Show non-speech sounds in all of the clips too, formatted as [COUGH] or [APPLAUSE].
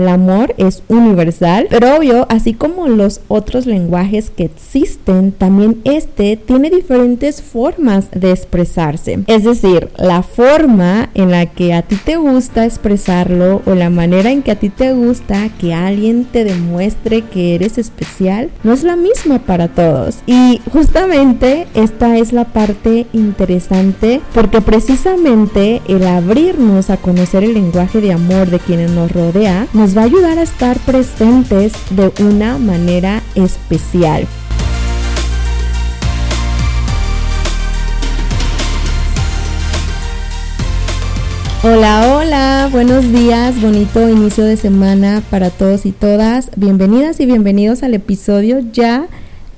el amor es universal, pero obvio, así como los otros lenguajes que existen, también este tiene diferentes formas de expresarse. Es decir, la forma en la que a ti te gusta expresarlo o la manera en que a ti te gusta que alguien te demuestre que eres especial no es la misma para todos. Y justamente esta es la parte interesante porque precisamente el abrirnos a conocer el lenguaje de amor de quienes nos rodea nos va a ayudar a estar presentes de una manera especial. Hola, hola, buenos días, bonito inicio de semana para todos y todas. Bienvenidas y bienvenidos al episodio ya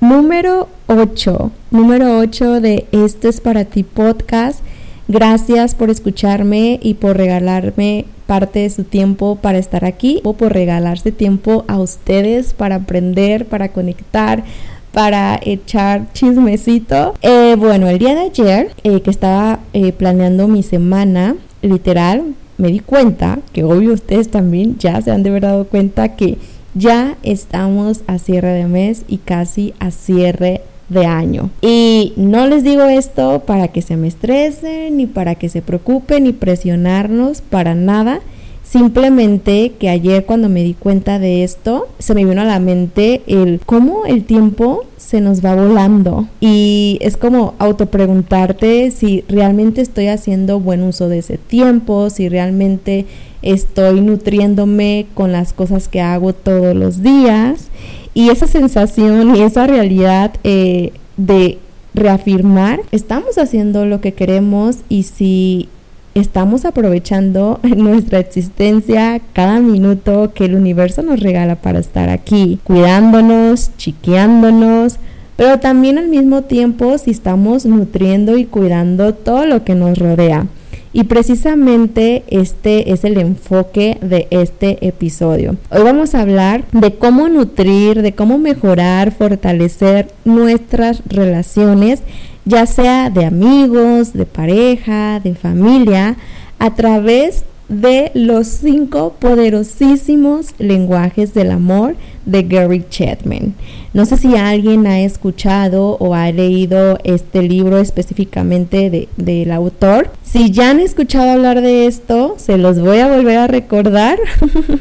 número 8, número 8 de Esto es para ti podcast. Gracias por escucharme y por regalarme parte de su tiempo para estar aquí o por regalarse tiempo a ustedes para aprender, para conectar, para echar chismecito. Eh, bueno, el día de ayer eh, que estaba eh, planeando mi semana, literal, me di cuenta, que obvio ustedes también ya se han de haber dado cuenta que ya estamos a cierre de mes y casi a cierre de año. Y no les digo esto para que se me estresen, ni para que se preocupen, ni presionarnos, para nada. Simplemente que ayer cuando me di cuenta de esto, se me vino a la mente el cómo el tiempo se nos va volando. Y es como autopreguntarte si realmente estoy haciendo buen uso de ese tiempo, si realmente estoy nutriéndome con las cosas que hago todos los días. Y esa sensación y esa realidad eh, de reafirmar, estamos haciendo lo que queremos y si estamos aprovechando [LAUGHS] nuestra existencia cada minuto que el universo nos regala para estar aquí, cuidándonos, chiqueándonos, pero también al mismo tiempo si estamos nutriendo y cuidando todo lo que nos rodea. Y precisamente este es el enfoque de este episodio. Hoy vamos a hablar de cómo nutrir, de cómo mejorar, fortalecer nuestras relaciones, ya sea de amigos, de pareja, de familia, a través de los cinco poderosísimos lenguajes del amor de Gary Chapman. No sé si alguien ha escuchado o ha leído este libro específicamente del autor. Si ya han escuchado hablar de esto, se los voy a volver a recordar.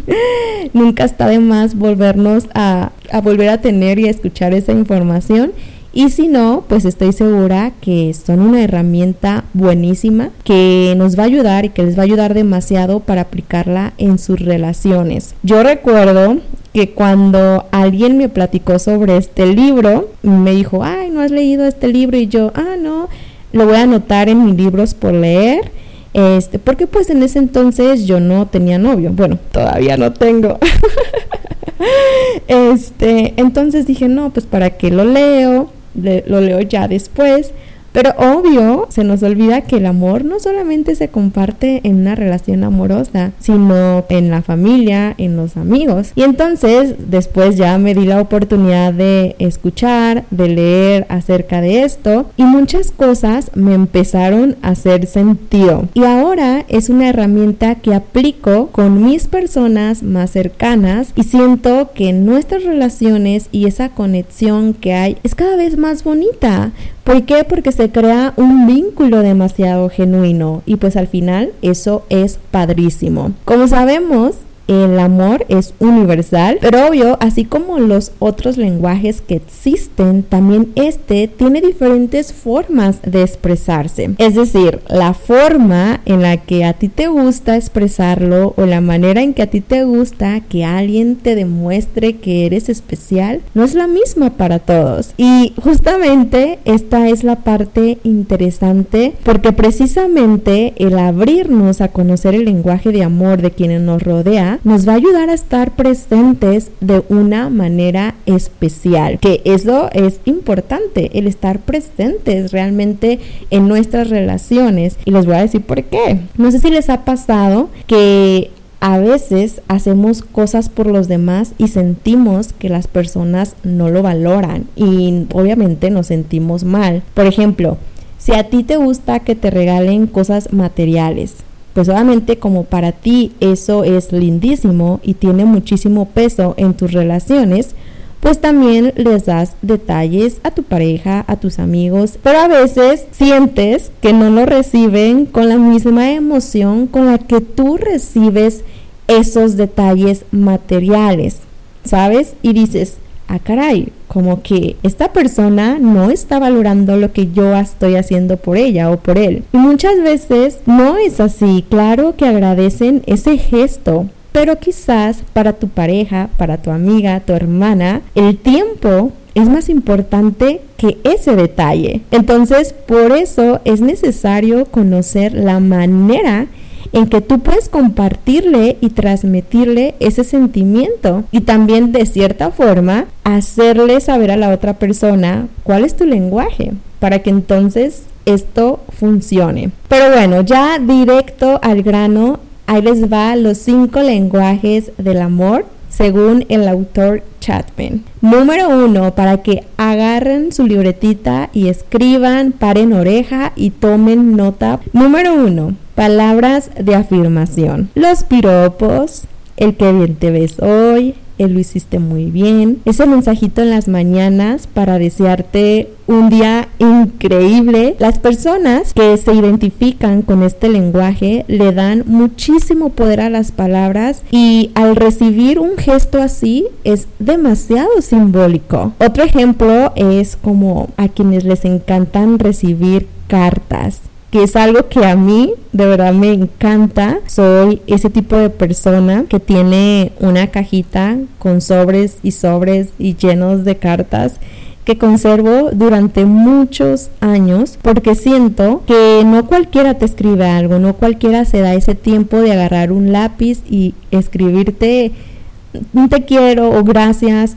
[LAUGHS] Nunca está de más volvernos a, a volver a tener y a escuchar esa información. Y si no, pues estoy segura que son una herramienta buenísima que nos va a ayudar y que les va a ayudar demasiado para aplicarla en sus relaciones. Yo recuerdo que cuando alguien me platicó sobre este libro, me dijo, ay, ¿no has leído este libro? Y yo, ah, no, lo voy a anotar en mis libros por leer. Este, porque pues en ese entonces yo no tenía novio. Bueno, todavía no tengo. [LAUGHS] este, entonces dije, no, pues para qué lo leo lo leo ya después. Pero obvio, se nos olvida que el amor no solamente se comparte en una relación amorosa, sino en la familia, en los amigos. Y entonces, después ya me di la oportunidad de escuchar, de leer acerca de esto y muchas cosas me empezaron a hacer sentido. Y ahora es una herramienta que aplico con mis personas más cercanas y siento que nuestras relaciones y esa conexión que hay es cada vez más bonita ¿Por qué? Porque se crea un vínculo demasiado genuino y pues al final eso es padrísimo. Como sabemos, el amor es universal, pero obvio, así como los otros lenguajes que existen, también este tiene diferentes formas de expresarse. Es decir, la forma en la que a ti te gusta expresarlo o la manera en que a ti te gusta que alguien te demuestre que eres especial no es la misma para todos. Y justamente esta es la parte interesante porque precisamente el abrirnos a conocer el lenguaje de amor de quienes nos rodea nos va a ayudar a estar presentes de una manera especial. Que eso es importante, el estar presentes realmente en nuestras relaciones. Y les voy a decir por qué. No sé si les ha pasado que a veces hacemos cosas por los demás y sentimos que las personas no lo valoran y obviamente nos sentimos mal. Por ejemplo, si a ti te gusta que te regalen cosas materiales, pues obviamente como para ti eso es lindísimo y tiene muchísimo peso en tus relaciones, pues también les das detalles a tu pareja, a tus amigos, pero a veces sientes que no lo reciben con la misma emoción con la que tú recibes esos detalles materiales, ¿sabes? Y dices, ah, caray, como que esta persona no está valorando lo que yo estoy haciendo por ella o por él. Y muchas veces no es así, claro que agradecen ese gesto, pero quizás para tu pareja, para tu amiga, tu hermana, el tiempo es más importante que ese detalle. Entonces, por eso es necesario conocer la manera que tú puedes compartirle y transmitirle ese sentimiento y también de cierta forma hacerle saber a la otra persona cuál es tu lenguaje para que entonces esto funcione. Pero bueno, ya directo al grano, Ahí les va los cinco lenguajes del amor según el autor Chapman. Número uno, para que agarren su libretita y escriban, paren oreja y tomen nota. Número uno, palabras de afirmación. Los piropos, el que bien te ves hoy, lo hiciste muy bien. Ese mensajito en las mañanas para desearte un día increíble. Las personas que se identifican con este lenguaje le dan muchísimo poder a las palabras y al recibir un gesto así es demasiado simbólico. Otro ejemplo es como a quienes les encantan recibir cartas que es algo que a mí de verdad me encanta. Soy ese tipo de persona que tiene una cajita con sobres y sobres y llenos de cartas que conservo durante muchos años porque siento que no cualquiera te escribe algo, no cualquiera se da ese tiempo de agarrar un lápiz y escribirte un te quiero o gracias,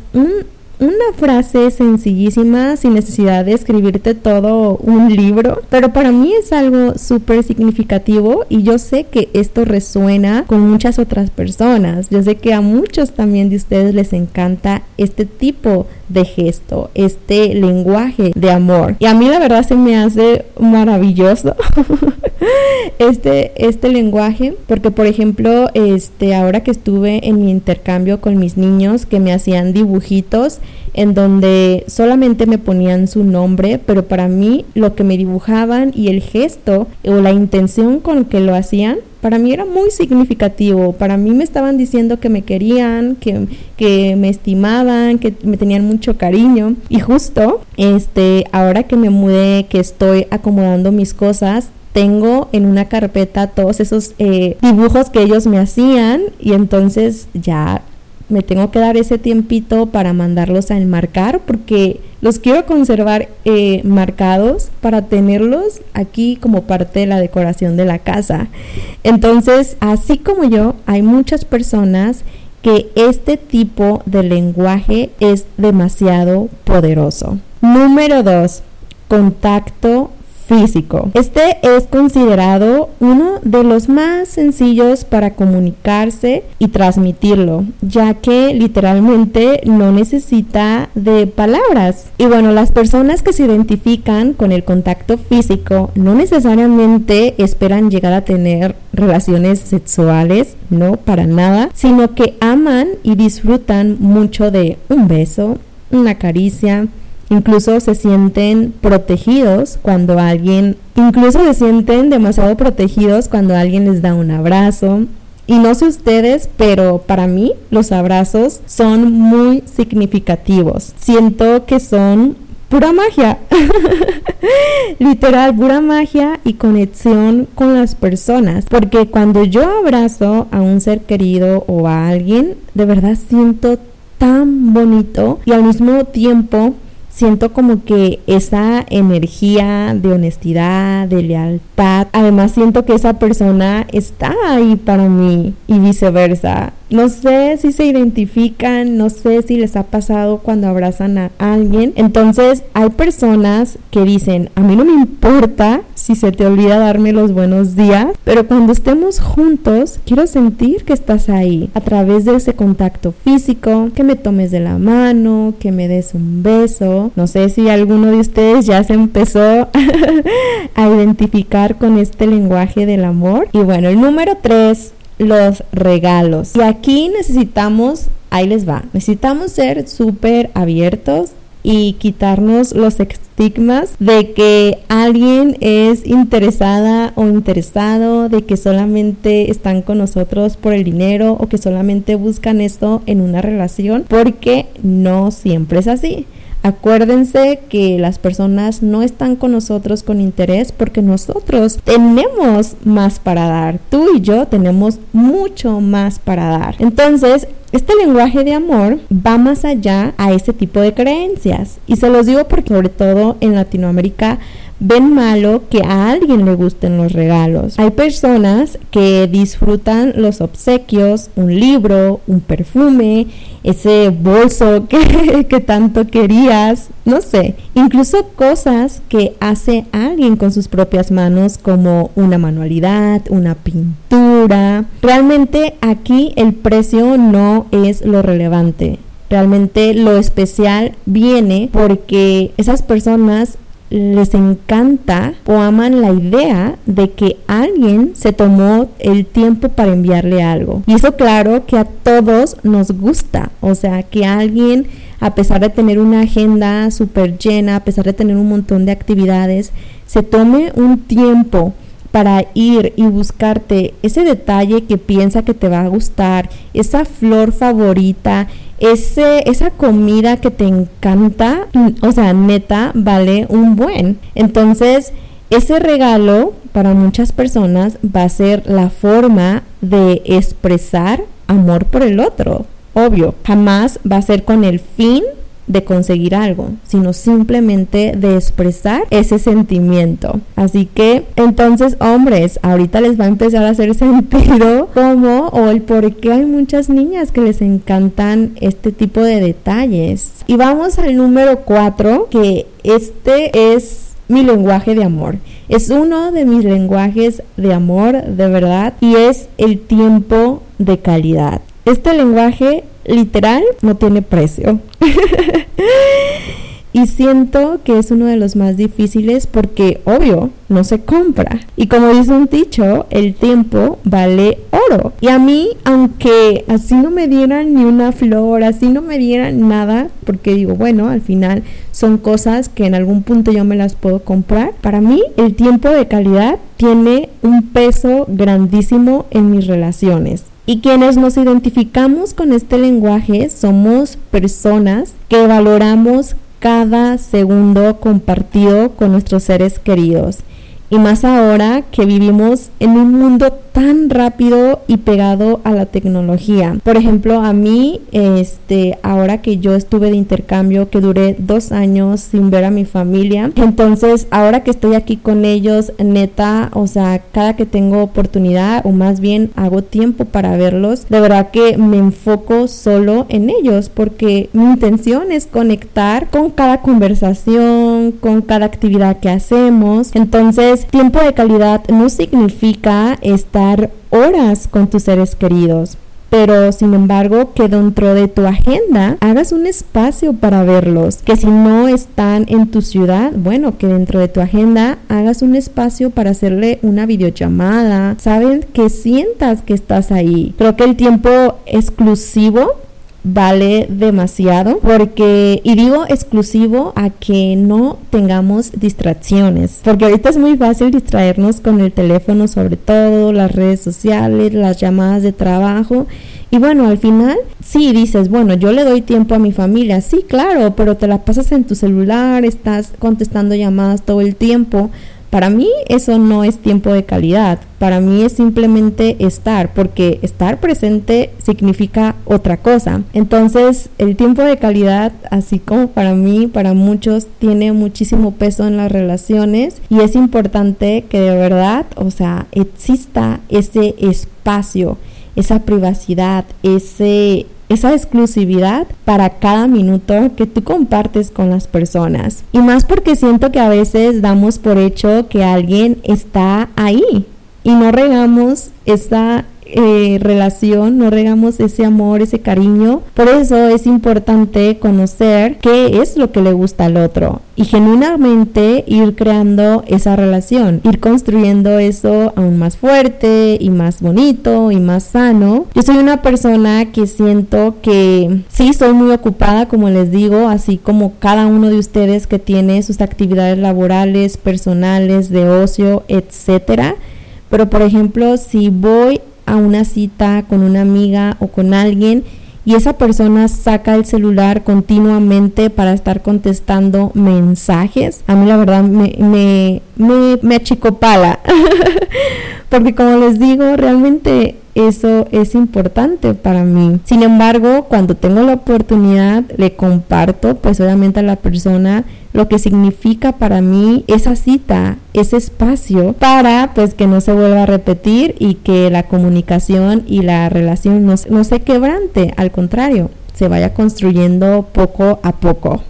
una frase sencillísima sin necesidad de escribirte todo un libro, pero para mí es algo súper significativo y yo sé que esto resuena con muchas otras personas. Yo sé que a muchos también de ustedes les encanta este tipo de gesto, este lenguaje de amor. Y a mí la verdad se me hace maravilloso [LAUGHS] este, este lenguaje, porque por ejemplo, este, ahora que estuve en mi intercambio con mis niños que me hacían dibujitos, en donde solamente me ponían su nombre, pero para mí lo que me dibujaban y el gesto o la intención con que lo hacían, para mí era muy significativo. Para mí me estaban diciendo que me querían, que, que me estimaban, que me tenían mucho cariño. Y justo, este, ahora que me mudé, que estoy acomodando mis cosas, tengo en una carpeta todos esos eh, dibujos que ellos me hacían y entonces ya me tengo que dar ese tiempito para mandarlos a enmarcar porque los quiero conservar eh, marcados para tenerlos aquí como parte de la decoración de la casa. Entonces, así como yo, hay muchas personas que este tipo de lenguaje es demasiado poderoso. Número dos, contacto físico. Este es considerado uno de los más sencillos para comunicarse y transmitirlo, ya que literalmente no necesita de palabras. Y bueno, las personas que se identifican con el contacto físico no necesariamente esperan llegar a tener relaciones sexuales, no para nada, sino que aman y disfrutan mucho de un beso, una caricia, Incluso se sienten protegidos cuando alguien, incluso se sienten demasiado protegidos cuando alguien les da un abrazo. Y no sé ustedes, pero para mí los abrazos son muy significativos. Siento que son pura magia. [LAUGHS] Literal, pura magia y conexión con las personas. Porque cuando yo abrazo a un ser querido o a alguien, de verdad siento tan bonito y al mismo tiempo siento como que esa energía de honestidad, de lealtad, además siento que esa persona está ahí para mí y viceversa. No sé si se identifican, no sé si les ha pasado cuando abrazan a alguien. Entonces hay personas que dicen, a mí no me importa si se te olvida darme los buenos días, pero cuando estemos juntos quiero sentir que estás ahí a través de ese contacto físico, que me tomes de la mano, que me des un beso. No sé si alguno de ustedes ya se empezó [LAUGHS] a identificar con este lenguaje del amor. Y bueno, el número tres los regalos. Y aquí necesitamos, ahí les va, necesitamos ser súper abiertos y quitarnos los estigmas de que alguien es interesada o interesado, de que solamente están con nosotros por el dinero o que solamente buscan esto en una relación, porque no siempre es así. Acuérdense que las personas no están con nosotros con interés porque nosotros tenemos más para dar. Tú y yo tenemos mucho más para dar. Entonces, este lenguaje de amor va más allá a ese tipo de creencias. Y se los digo porque sobre todo en Latinoamérica ven malo que a alguien le gusten los regalos. Hay personas que disfrutan los obsequios, un libro, un perfume, ese bolso [LAUGHS] que, tanto querías, no sé, incluso cosas que hace alguien con sus propias manos como una manualidad, una pintura. Realmente aquí el precio no es lo relevante. Realmente lo especial viene porque esas personas les encanta o aman la idea de que alguien se tomó el tiempo para enviarle algo. Y eso claro que a todos nos gusta, o sea, que alguien a pesar de tener una agenda súper llena, a pesar de tener un montón de actividades, se tome un tiempo para ir y buscarte ese detalle que piensa que te va a gustar, esa flor favorita, ese, esa comida que te encanta, o sea, neta, vale un buen. Entonces, ese regalo para muchas personas va a ser la forma de expresar amor por el otro. Obvio, jamás va a ser con el fin de conseguir algo, sino simplemente de expresar ese sentimiento. Así que entonces, hombres, ahorita les va a empezar a hacer [LAUGHS] sentido cómo o el por qué hay muchas niñas que les encantan este tipo de detalles. Y vamos al número 4, que este es mi lenguaje de amor. Es uno de mis lenguajes de amor de verdad y es el tiempo de calidad. Este lenguaje literal no tiene precio. [LAUGHS] y siento que es uno de los más difíciles porque, obvio, no se compra. Y como dice un dicho, el tiempo vale oro. Y a mí, aunque así no me dieran ni una flor, así no me dieran nada, porque digo, bueno, al final son cosas que en algún punto yo me las puedo comprar. Para mí, el tiempo de calidad tiene un peso grandísimo en mis relaciones. Y quienes nos identificamos con este lenguaje somos personas que valoramos cada segundo compartido con nuestros seres queridos y más ahora que vivimos en un mundo tan rápido y pegado a la tecnología. Por ejemplo, a mí, este, ahora que yo estuve de intercambio, que duré dos años sin ver a mi familia, entonces ahora que estoy aquí con ellos, neta, o sea, cada que tengo oportunidad o más bien hago tiempo para verlos, de verdad que me enfoco solo en ellos porque mi intención es conectar con cada conversación, con cada actividad que hacemos. Entonces, tiempo de calidad no significa estar horas con tus seres queridos, pero sin embargo que dentro de tu agenda hagas un espacio para verlos, que si no están en tu ciudad, bueno, que dentro de tu agenda hagas un espacio para hacerle una videollamada, saben que sientas que estás ahí. Creo que el tiempo exclusivo vale demasiado porque, y digo exclusivo a que no tengamos distracciones, porque ahorita es muy fácil distraernos con el teléfono, sobre todo las redes sociales, las llamadas de trabajo. Y bueno, al final, sí dices, bueno, yo le doy tiempo a mi familia, sí, claro, pero te la pasas en tu celular, estás contestando llamadas todo el tiempo para mí eso no es tiempo de calidad, para mí es simplemente estar, porque estar presente significa otra cosa. Entonces el tiempo de calidad, así como para mí, para muchos, tiene muchísimo peso en las relaciones. Y es importante que de verdad, o sea, exista ese espacio esa privacidad, ese esa exclusividad para cada minuto que tú compartes con las personas. Y más porque siento que a veces damos por hecho que alguien está ahí y no regamos esa eh, relación, no regamos ese amor, ese cariño. Por eso es importante conocer qué es lo que le gusta al otro y genuinamente ir creando esa relación, ir construyendo eso aún más fuerte y más bonito y más sano. Yo soy una persona que siento que sí soy muy ocupada, como les digo, así como cada uno de ustedes que tiene sus actividades laborales, personales, de ocio, etcétera. Pero por ejemplo, si voy a una cita con una amiga o con alguien y esa persona saca el celular continuamente para estar contestando mensajes, a mí la verdad me, me, me, me achicopala. [LAUGHS] Porque como les digo, realmente eso es importante para mí. Sin embargo, cuando tengo la oportunidad, le comparto pues obviamente a la persona lo que significa para mí esa cita, ese espacio para pues que no se vuelva a repetir y que la comunicación y la relación no, se quebrante, al contrario, se vaya construyendo poco a poco.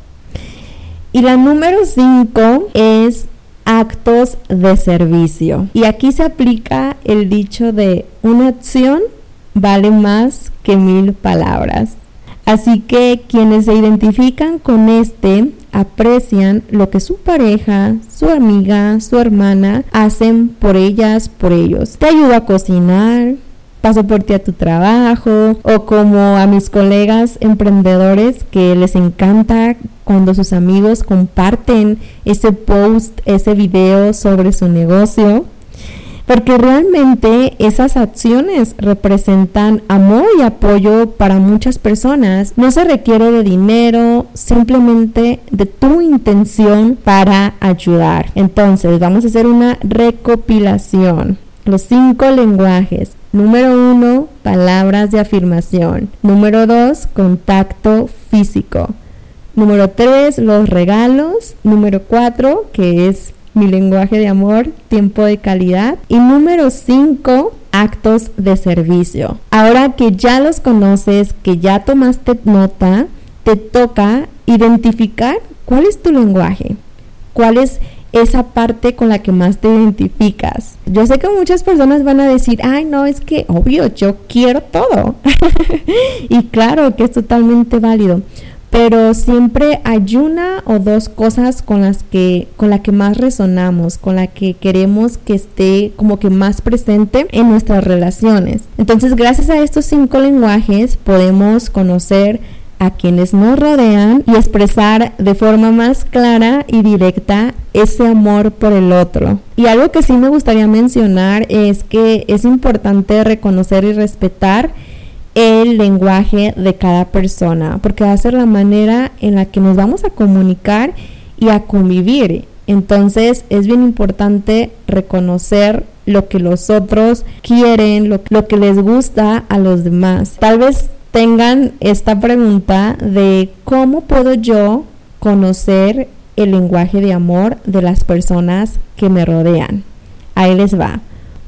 Y la número 5 es actos de servicio. Y aquí se aplica el dicho de una acción vale más que mil palabras. Así que quienes se identifican con este aprecian lo que su pareja, su amiga, su hermana hacen por ellas, por ellos. Te ayuda a cocinar, paso por ti a tu trabajo o como a mis colegas emprendedores que les encanta cuando sus amigos comparten ese post, ese video sobre su negocio. Porque realmente esas acciones representan amor y apoyo para muchas personas. No se requiere de dinero, simplemente de tu intención para ayudar. Entonces, vamos a hacer una recopilación. Los cinco lenguajes. Número uno, palabras de afirmación. Número dos, contacto físico. Número tres, los regalos. Número cuatro, que es mi lenguaje de amor, tiempo de calidad. Y número cinco, actos de servicio. Ahora que ya los conoces, que ya tomaste nota, te toca identificar cuál es tu lenguaje, cuál es esa parte con la que más te identificas. Yo sé que muchas personas van a decir, ay, no, es que obvio, yo quiero todo. [LAUGHS] y claro que es totalmente válido. Pero siempre hay una o dos cosas con las que, con la que más resonamos, con la que queremos que esté como que más presente en nuestras relaciones. Entonces, gracias a estos cinco lenguajes podemos conocer a quienes nos rodean y expresar de forma más clara y directa ese amor por el otro. Y algo que sí me gustaría mencionar es que es importante reconocer y respetar el lenguaje de cada persona, porque va a ser la manera en la que nos vamos a comunicar y a convivir. Entonces es bien importante reconocer lo que los otros quieren, lo, lo que les gusta a los demás. Tal vez tengan esta pregunta de cómo puedo yo conocer el lenguaje de amor de las personas que me rodean. Ahí les va.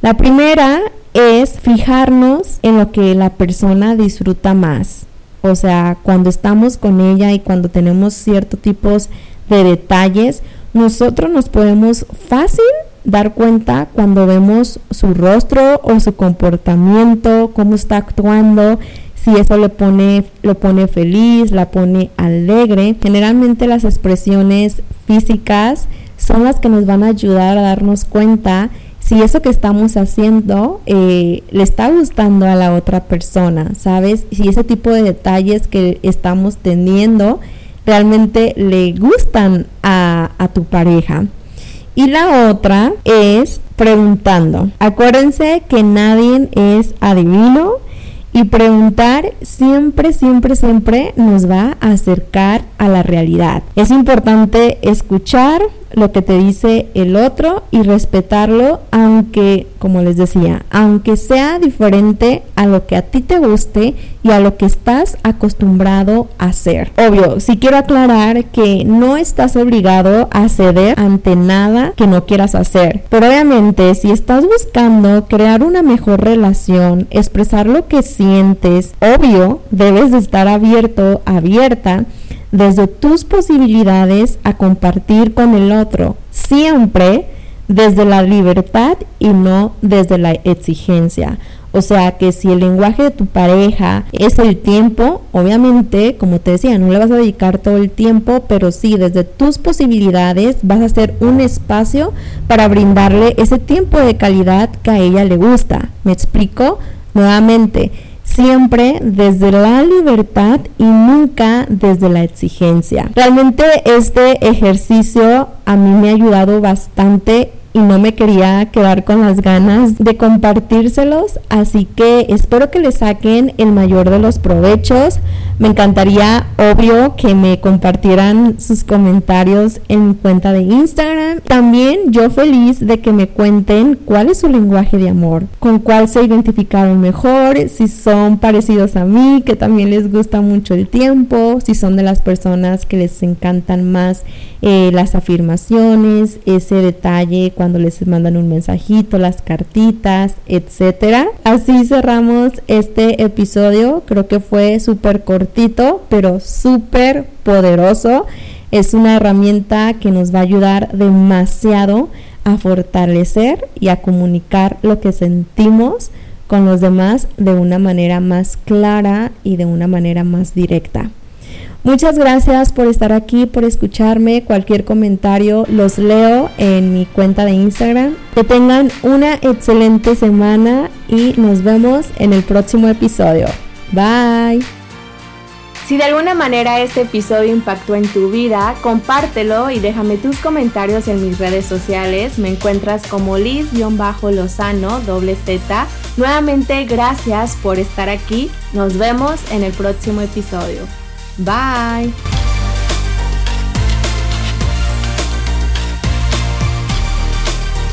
La primera es fijarnos en lo que la persona disfruta más. O sea, cuando estamos con ella y cuando tenemos ciertos tipos de detalles, nosotros nos podemos fácil dar cuenta cuando vemos su rostro o su comportamiento, cómo está actuando, si eso lo pone, lo pone feliz, la pone alegre. Generalmente las expresiones físicas son las que nos van a ayudar a darnos cuenta si eso que estamos haciendo eh, le está gustando a la otra persona, ¿sabes? Si ese tipo de detalles que estamos teniendo realmente le gustan a tu pareja. Y la otra es preguntando. Acuérdense que nadie es adivino y preguntar siempre, siempre, siempre nos va a acercar a la realidad. Es importante escuchar lo que te dice el otro y respetarlo, aunque, como les decía, aunque sea diferente a lo que a ti te guste y a lo que estás acostumbrado a hacer. Obvio, si quiero aclarar que no estás obligado a ceder ante nada que no quieras hacer, pero obviamente si estás buscando crear una mejor relación, expresar lo que sientes, obvio, debes de estar abierto, abierta desde tus posibilidades a compartir con el otro, siempre desde la libertad y no desde la exigencia. O sea que si el lenguaje de tu pareja es el tiempo, obviamente, como te decía, no le vas a dedicar todo el tiempo, pero sí desde tus posibilidades vas a hacer un espacio para brindarle ese tiempo de calidad que a ella le gusta. ¿Me explico? Nuevamente, siempre desde la libertad y nunca desde la exigencia. Realmente este ejercicio a mí me ha ayudado bastante y no me quería quedar con las ganas de compartírselos, así que espero que le saquen el mayor de los provechos. Me encantaría, obvio, que me compartieran sus comentarios en mi cuenta de Instagram. También yo feliz de que me cuenten cuál es su lenguaje de amor, con cuál se identificaron mejor, si son parecidos a mí, que también les gusta mucho el tiempo, si son de las personas que les encantan más eh, las afirmaciones, ese detalle cuando les mandan un mensajito, las cartitas, etcétera. Así cerramos este episodio. Creo que fue súper cortito, pero súper poderoso. Es una herramienta que nos va a ayudar demasiado a fortalecer y a comunicar lo que sentimos con los demás de una manera más clara y de una manera más directa. Muchas gracias por estar aquí, por escucharme. Cualquier comentario los leo en mi cuenta de Instagram. Que tengan una excelente semana y nos vemos en el próximo episodio. Bye. Si de alguna manera este episodio impactó en tu vida, compártelo y déjame tus comentarios en mis redes sociales. Me encuentras como Liz-Lozano, doble Z. Nuevamente, gracias por estar aquí. Nos vemos en el próximo episodio. Bye.